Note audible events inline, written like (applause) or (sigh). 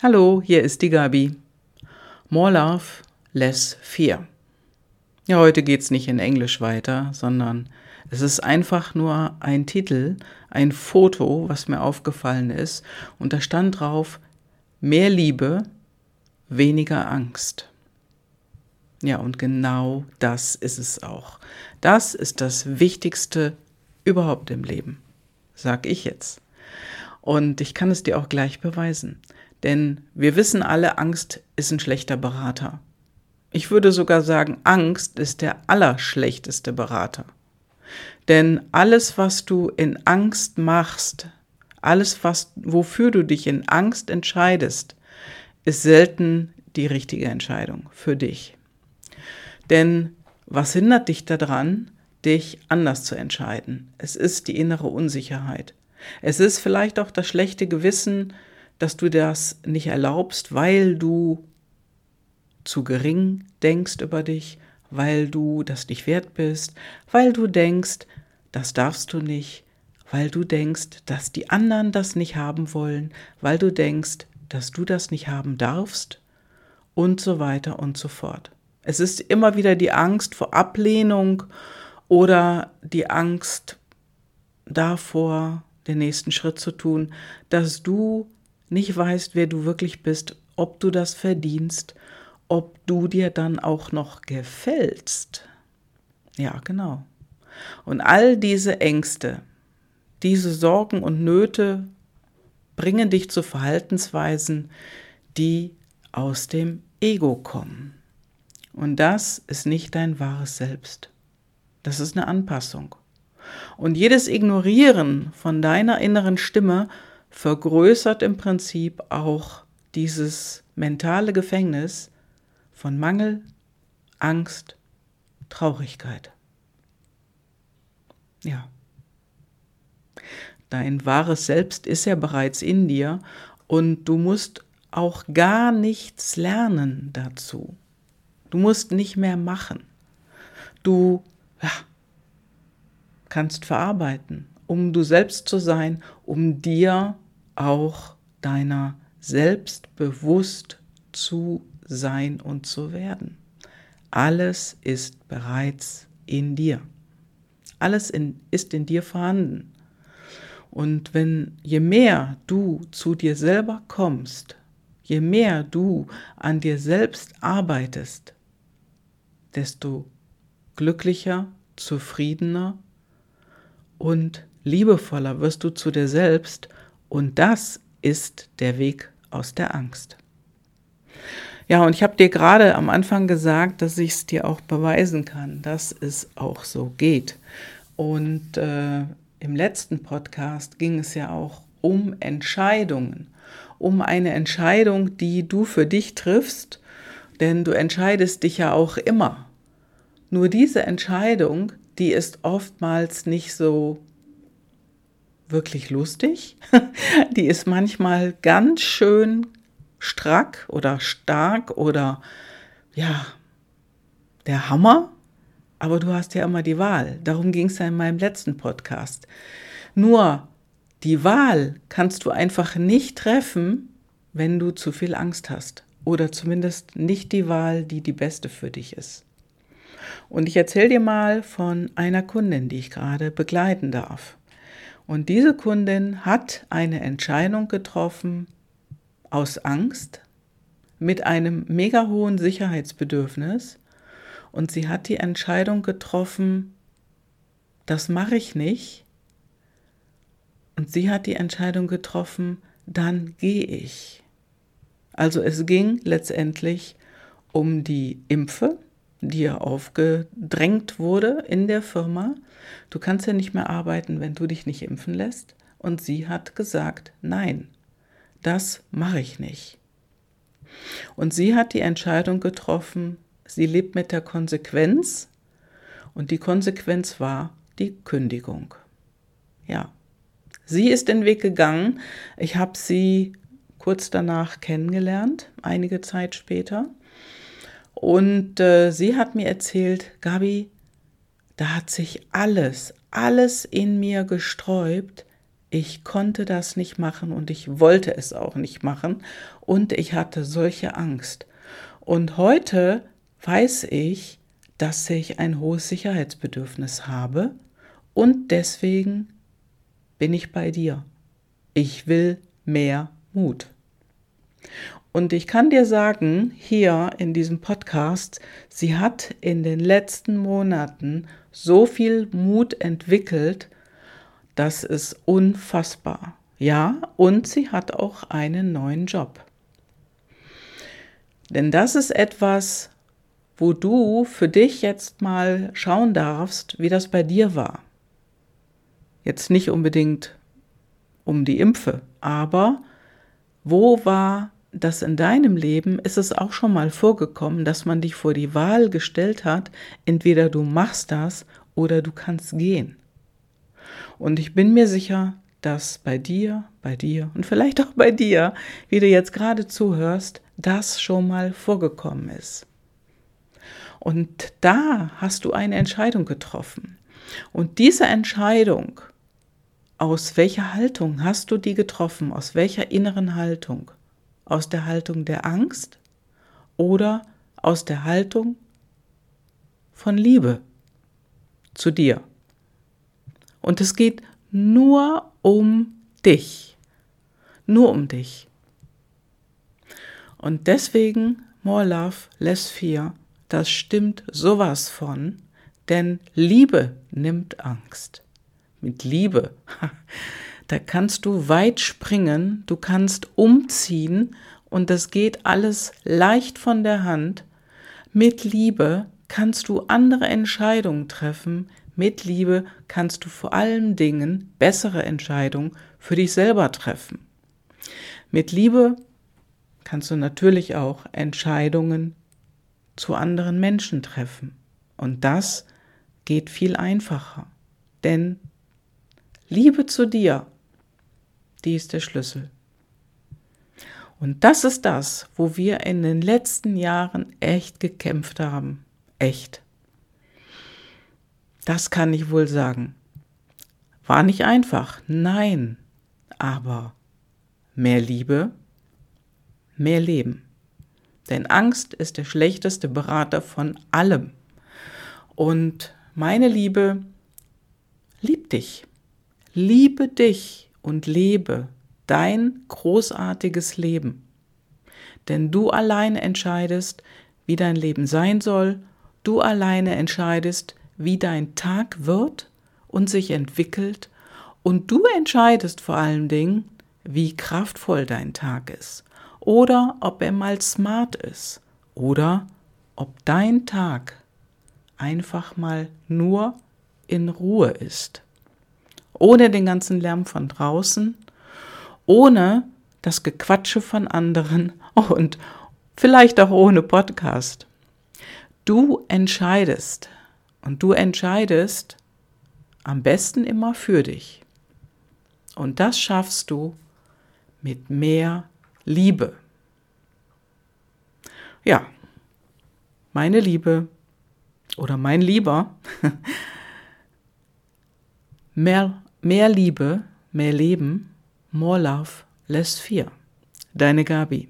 Hallo, hier ist die Gabi. More Love, Less Fear. Ja, heute geht's nicht in Englisch weiter, sondern es ist einfach nur ein Titel, ein Foto, was mir aufgefallen ist, und da stand drauf, mehr Liebe, weniger Angst. Ja, und genau das ist es auch. Das ist das Wichtigste überhaupt im Leben, sag ich jetzt. Und ich kann es dir auch gleich beweisen. Denn wir wissen alle, Angst ist ein schlechter Berater. Ich würde sogar sagen, Angst ist der allerschlechteste Berater. Denn alles, was du in Angst machst, alles, was, wofür du dich in Angst entscheidest, ist selten die richtige Entscheidung für dich. Denn was hindert dich daran, dich anders zu entscheiden? Es ist die innere Unsicherheit. Es ist vielleicht auch das schlechte Gewissen, dass du das nicht erlaubst, weil du zu gering denkst über dich, weil du das nicht wert bist, weil du denkst, das darfst du nicht, weil du denkst, dass die anderen das nicht haben wollen, weil du denkst, dass du das nicht haben darfst und so weiter und so fort. Es ist immer wieder die Angst vor Ablehnung oder die Angst davor, den nächsten Schritt zu tun, dass du nicht weißt, wer du wirklich bist, ob du das verdienst, ob du dir dann auch noch gefällst. Ja, genau. Und all diese Ängste, diese Sorgen und Nöte bringen dich zu Verhaltensweisen, die aus dem Ego kommen. Und das ist nicht dein wahres Selbst. Das ist eine Anpassung. Und jedes Ignorieren von deiner inneren Stimme vergrößert im Prinzip auch dieses mentale Gefängnis von Mangel, Angst, Traurigkeit. Ja. Dein wahres Selbst ist ja bereits in dir und du musst auch gar nichts lernen dazu. Du musst nicht mehr machen. Du ja, kannst verarbeiten, um du selbst zu sein, um dir auch deiner selbst bewusst zu sein und zu werden. Alles ist bereits in dir. Alles in, ist in dir vorhanden. Und wenn je mehr du zu dir selber kommst, je mehr du an dir selbst arbeitest, desto glücklicher, zufriedener und liebevoller wirst du zu dir selbst und das ist der Weg aus der Angst. Ja, und ich habe dir gerade am Anfang gesagt, dass ich es dir auch beweisen kann, dass es auch so geht. Und äh, im letzten Podcast ging es ja auch um Entscheidungen, um eine Entscheidung, die du für dich triffst, denn du entscheidest dich ja auch immer. Nur diese Entscheidung, die ist oftmals nicht so wirklich lustig. (laughs) Die ist manchmal ganz schön strack oder stark oder ja, der Hammer. Aber du hast ja immer die Wahl. Darum ging es ja in meinem letzten Podcast. Nur die Wahl kannst du einfach nicht treffen, wenn du zu viel Angst hast. Oder zumindest nicht die Wahl, die die beste für dich ist. Und ich erzähle dir mal von einer Kundin, die ich gerade begleiten darf. Und diese Kundin hat eine Entscheidung getroffen aus Angst mit einem mega hohen Sicherheitsbedürfnis. Und sie hat die Entscheidung getroffen, das mache ich nicht. Und sie hat die Entscheidung getroffen, dann gehe ich. Also es ging letztendlich um die Impfe, dir aufgedrängt wurde in der Firma. Du kannst ja nicht mehr arbeiten, wenn du dich nicht impfen lässt. Und sie hat gesagt, nein, das mache ich nicht. Und sie hat die Entscheidung getroffen, sie lebt mit der Konsequenz und die Konsequenz war die Kündigung. Ja, sie ist den Weg gegangen. Ich habe sie kurz danach kennengelernt, einige Zeit später. Und äh, sie hat mir erzählt, Gabi, da hat sich alles, alles in mir gesträubt, Ich konnte das nicht machen und ich wollte es auch nicht machen und ich hatte solche Angst. Und heute weiß ich, dass ich ein hohes Sicherheitsbedürfnis habe und deswegen bin ich bei dir. Ich will mehr Mut. Und ich kann dir sagen, hier in diesem Podcast, sie hat in den letzten Monaten so viel Mut entwickelt, das ist unfassbar. Ja, und sie hat auch einen neuen Job. Denn das ist etwas, wo du für dich jetzt mal schauen darfst, wie das bei dir war. Jetzt nicht unbedingt um die Impfe, aber wo war das in deinem Leben? Ist es auch schon mal vorgekommen, dass man dich vor die Wahl gestellt hat, entweder du machst das oder du kannst gehen. Und ich bin mir sicher, dass bei dir, bei dir und vielleicht auch bei dir, wie du jetzt gerade zuhörst, das schon mal vorgekommen ist. Und da hast du eine Entscheidung getroffen. Und diese Entscheidung, aus welcher Haltung hast du die getroffen? Aus welcher inneren Haltung? Aus der Haltung der Angst oder aus der Haltung von Liebe zu dir? Und es geht nur um dich. Nur um dich. Und deswegen More Love, Less Fear das stimmt sowas von, denn Liebe nimmt Angst. Mit Liebe, (laughs) da kannst du weit springen, du kannst umziehen und das geht alles leicht von der Hand. Mit Liebe kannst du andere Entscheidungen treffen, mit Liebe kannst du vor allen Dingen bessere Entscheidungen für dich selber treffen. Mit Liebe kannst du natürlich auch Entscheidungen zu anderen Menschen treffen. Und das geht viel einfacher. Denn Liebe zu dir, die ist der Schlüssel. Und das ist das, wo wir in den letzten Jahren echt gekämpft haben. Echt. Das kann ich wohl sagen. War nicht einfach, nein, aber mehr Liebe, mehr Leben. Denn Angst ist der schlechteste Berater von allem. Und meine Liebe, lieb dich. Liebe dich und lebe dein großartiges Leben. Denn du alleine entscheidest, wie dein Leben sein soll. Du alleine entscheidest, wie dein Tag wird und sich entwickelt. Und du entscheidest vor allen Dingen, wie kraftvoll dein Tag ist oder ob er mal smart ist oder ob dein Tag einfach mal nur in Ruhe ist. Ohne den ganzen Lärm von draußen, ohne das Gequatsche von anderen (laughs) und vielleicht auch ohne Podcast. Du entscheidest und du entscheidest am besten immer für dich. Und das schaffst du mit mehr Liebe. Ja, meine Liebe oder mein Lieber, (laughs) mehr, mehr Liebe, mehr Leben, more love, less fear. Deine Gabi.